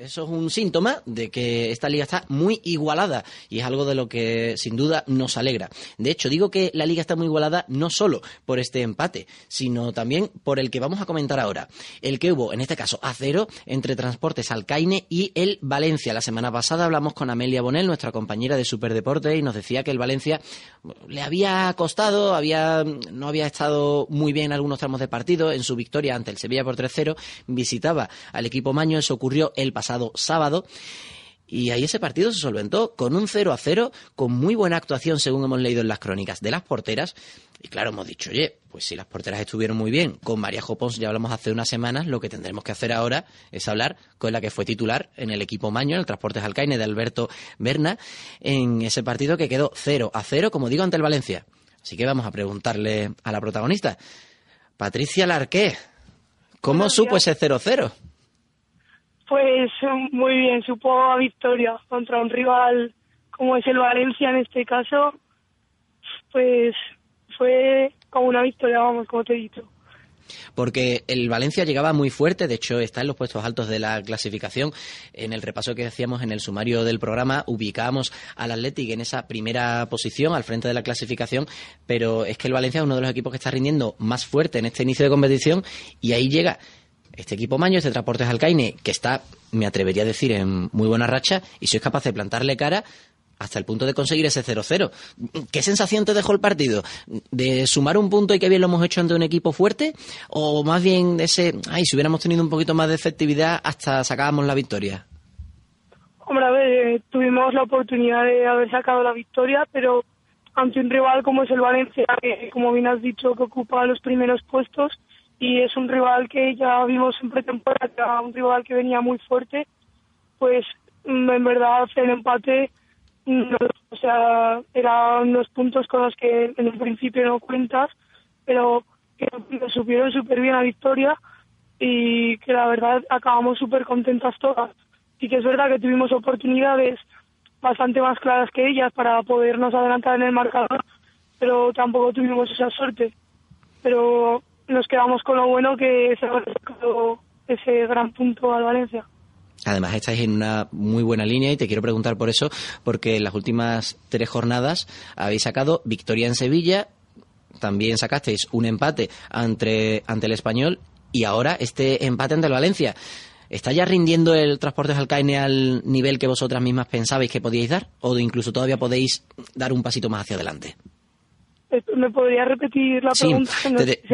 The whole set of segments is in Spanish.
eso es un síntoma de que esta liga está muy igualada y es algo de lo que sin duda nos alegra. De hecho, digo que la liga está muy igualada no solo por este empate, sino también por el que vamos a comentar ahora. El que hubo, en este caso, a cero entre Transportes Alcaine y el Valencia. La semana pasada hablamos con Amelia Bonel, nuestra compañera de Superdeporte, y nos decía que el Valencia le había costado, había, no había estado muy bien en algunos tramos de partido. En su victoria ante el Sevilla por 3-0, visitaba al equipo Maño. Eso ocurrió el pasado sábado. Y ahí ese partido se solventó con un 0 a 0, con muy buena actuación, según hemos leído en las crónicas, de las porteras. Y claro, hemos dicho, oye, pues si las porteras estuvieron muy bien, con María Jopons ya hablamos hace unas semanas, lo que tendremos que hacer ahora es hablar con la que fue titular en el equipo Maño, en el Transportes Alcaine de Alberto Berna, en ese partido que quedó 0 a 0, como digo, ante el Valencia. Así que vamos a preguntarle a la protagonista. Patricia Larqué, ¿cómo supo ese 0-0? Pues muy bien, supo a victoria contra un rival como es el Valencia en este caso. Pues fue como una victoria, vamos, como te he dicho. Porque el Valencia llegaba muy fuerte, de hecho está en los puestos altos de la clasificación. En el repaso que hacíamos en el sumario del programa ubicábamos al Athletic en esa primera posición, al frente de la clasificación, pero es que el Valencia es uno de los equipos que está rindiendo más fuerte en este inicio de competición y ahí llega este equipo Maño, este Transportes Alcaine, que está, me atrevería a decir, en muy buena racha, y sois capaz de plantarle cara hasta el punto de conseguir ese 0-0. ¿Qué sensación te dejó el partido? ¿De sumar un punto y que bien lo hemos hecho ante un equipo fuerte? ¿O más bien ese, ay, si hubiéramos tenido un poquito más de efectividad hasta sacábamos la victoria? Hombre, a ver, eh, tuvimos la oportunidad de haber sacado la victoria, pero ante un rival como es el Valencia, que como bien has dicho, que ocupa los primeros puestos, y es un rival que ya vimos en pretemporada, un rival que venía muy fuerte, pues mm, en verdad el empate, no, o sea, eran unos puntos con los que en el principio no cuentas, pero que supieron súper bien a victoria y que la verdad acabamos súper contentas todas. Y que es verdad que tuvimos oportunidades bastante más claras que ellas para podernos adelantar en el marcador, pero tampoco tuvimos esa suerte. Pero nos quedamos con lo bueno que se ha ese gran punto al Valencia. Además, estáis en una muy buena línea y te quiero preguntar por eso, porque en las últimas tres jornadas habéis sacado victoria en Sevilla, también sacasteis un empate ante, ante el español y ahora este empate ante el Valencia. ¿Está ya rindiendo el Transportes Alcaine al nivel que vosotras mismas pensabais que podíais dar? ¿O incluso todavía podéis dar un pasito más hacia adelante? ¿Me podría repetir la pregunta?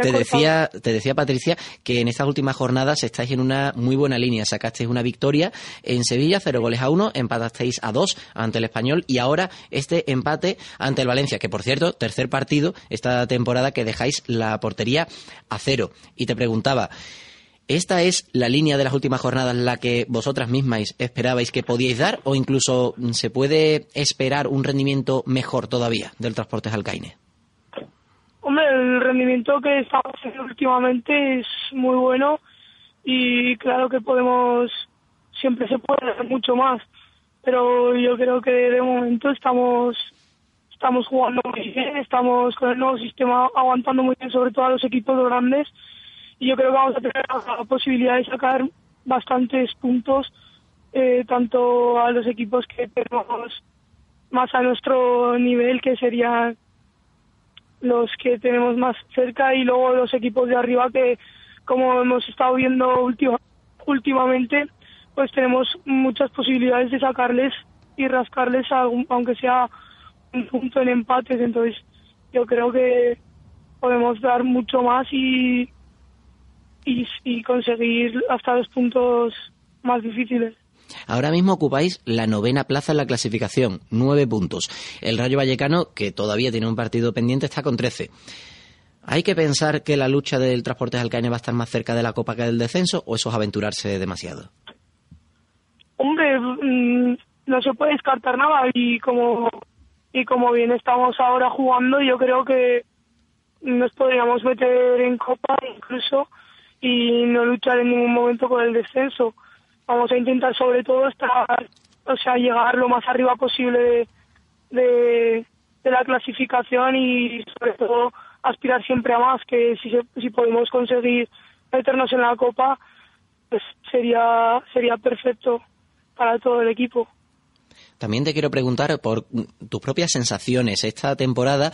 te, decía, te decía Patricia que en estas últimas jornadas estáis en una muy buena línea. Sacasteis una victoria en Sevilla, cero goles a uno, empatasteis a dos ante el Español y ahora este empate ante el Valencia, que por cierto, tercer partido esta temporada que dejáis la portería a cero. Y te preguntaba, ¿Esta es la línea de las últimas jornadas la que vosotras mismas esperabais que podíais dar o incluso se puede esperar un rendimiento mejor todavía del Transportes Alcaine? Hombre, el rendimiento que estamos haciendo últimamente es muy bueno y claro que podemos, siempre se puede hacer mucho más, pero yo creo que de momento estamos estamos jugando muy bien, estamos con el nuevo sistema aguantando muy bien, sobre todo a los equipos grandes, y yo creo que vamos a tener la posibilidad de sacar bastantes puntos, eh, tanto a los equipos que tenemos más a nuestro nivel, que serían los que tenemos más cerca y luego los equipos de arriba que como hemos estado viendo últimamente pues tenemos muchas posibilidades de sacarles y rascarles aunque sea un punto en empates. Entonces yo creo que podemos dar mucho más y, y conseguir hasta los puntos más difíciles Ahora mismo ocupáis la novena plaza en la clasificación, nueve puntos. El Rayo Vallecano, que todavía tiene un partido pendiente, está con trece. ¿Hay que pensar que la lucha del transporte Alcaine va a estar más cerca de la Copa que del descenso o eso es aventurarse demasiado? Hombre, mm, no se puede descartar nada y como y como bien estamos ahora jugando, yo creo que nos podríamos meter en Copa incluso y no luchar en ningún momento con el descenso vamos a intentar sobre todo estar, o sea, llegar lo más arriba posible de, de, la clasificación y sobre todo aspirar siempre a más, que si, si podemos conseguir meternos en la copa, pues sería, sería perfecto. para todo el equipo. También te quiero preguntar por tus propias sensaciones. Esta temporada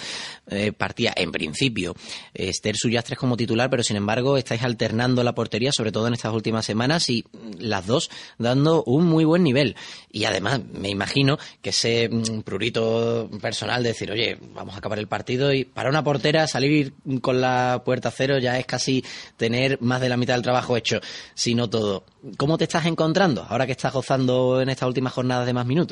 eh, partía, en principio, Esther Suyastres como titular, pero sin embargo estáis alternando la portería, sobre todo en estas últimas semanas, y las dos dando un muy buen nivel. Y además, me imagino que ese mm, prurito personal de decir, oye, vamos a acabar el partido y para una portera salir con la puerta cero ya es casi tener más de la mitad del trabajo hecho, si no todo. ¿Cómo te estás encontrando ahora que estás gozando en estas últimas jornadas de más minutos?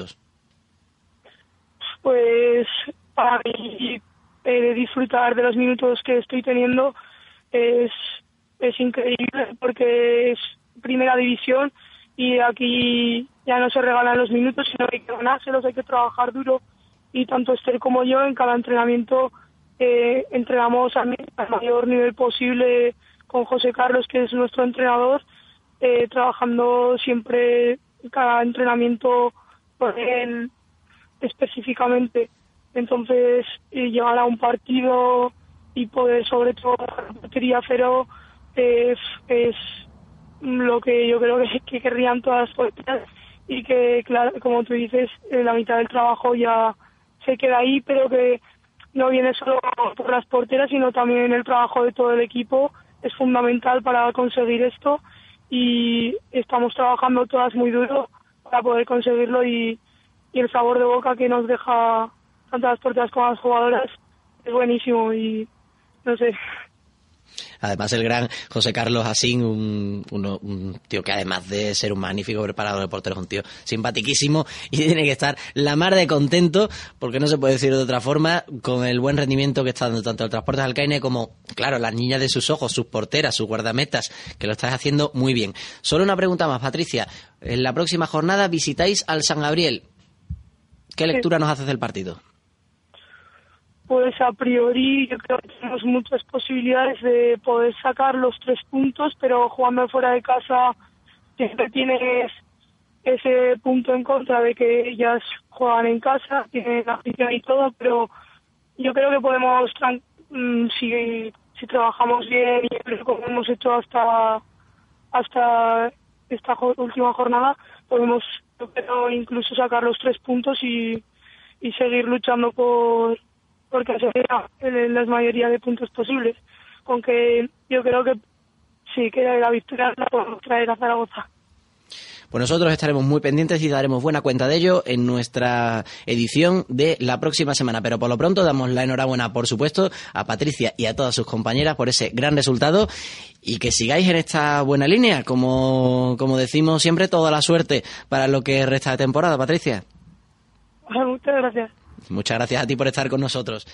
Pues para mí eh, disfrutar de los minutos que estoy teniendo es, es increíble porque es primera división y aquí ya no se regalan los minutos, sino que hay que ganárselos, hay que trabajar duro y tanto Esther como yo en cada entrenamiento eh, entrenamos al, mayor nivel posible con José Carlos, que es nuestro entrenador, eh, trabajando siempre cada entrenamiento él específicamente. Entonces, llegar a un partido y poder, sobre todo, la cero es, es lo que yo creo que, querrían todas las porteras y que, claro, como tú dices, la mitad del trabajo ya se queda ahí, pero que no viene solo por las porteras, sino también el trabajo de todo el equipo es fundamental para conseguir esto y estamos trabajando todas muy duro para poder conseguirlo y, y el sabor de boca que nos deja tanto las porteras como las jugadoras es buenísimo y no sé. Además, el gran José Carlos Asín, un, un, tío que además de ser un magnífico preparador de porteros, es un tío simpaticísimo y tiene que estar la mar de contento, porque no se puede decir de otra forma, con el buen rendimiento que está dando tanto el Transportes Alcaine como, claro, las niñas de sus ojos, sus porteras, sus guardametas, que lo estás haciendo muy bien. Solo una pregunta más, Patricia. En la próxima jornada visitáis al San Gabriel. ¿Qué lectura nos haces del partido? Pues a priori yo creo que tenemos muchas posibilidades de poder sacar los tres puntos, pero jugando fuera de casa siempre tienes ese punto en contra de que ellas juegan en casa, tienen afición y todo, pero yo creo que podemos, mm, si, si trabajamos bien y como hemos hecho hasta, hasta esta última jornada, podemos pero incluso sacar los tres puntos y, y seguir luchando por porque se la mayoría de puntos posibles. Aunque yo creo que sí, que la victoria la podemos traer a Zaragoza. Pues nosotros estaremos muy pendientes y daremos buena cuenta de ello en nuestra edición de la próxima semana. Pero por lo pronto damos la enhorabuena, por supuesto, a Patricia y a todas sus compañeras por ese gran resultado y que sigáis en esta buena línea. Como, como decimos siempre, toda la suerte para lo que resta de temporada, Patricia. Muchas gracias. Muchas gracias a ti por estar con nosotros.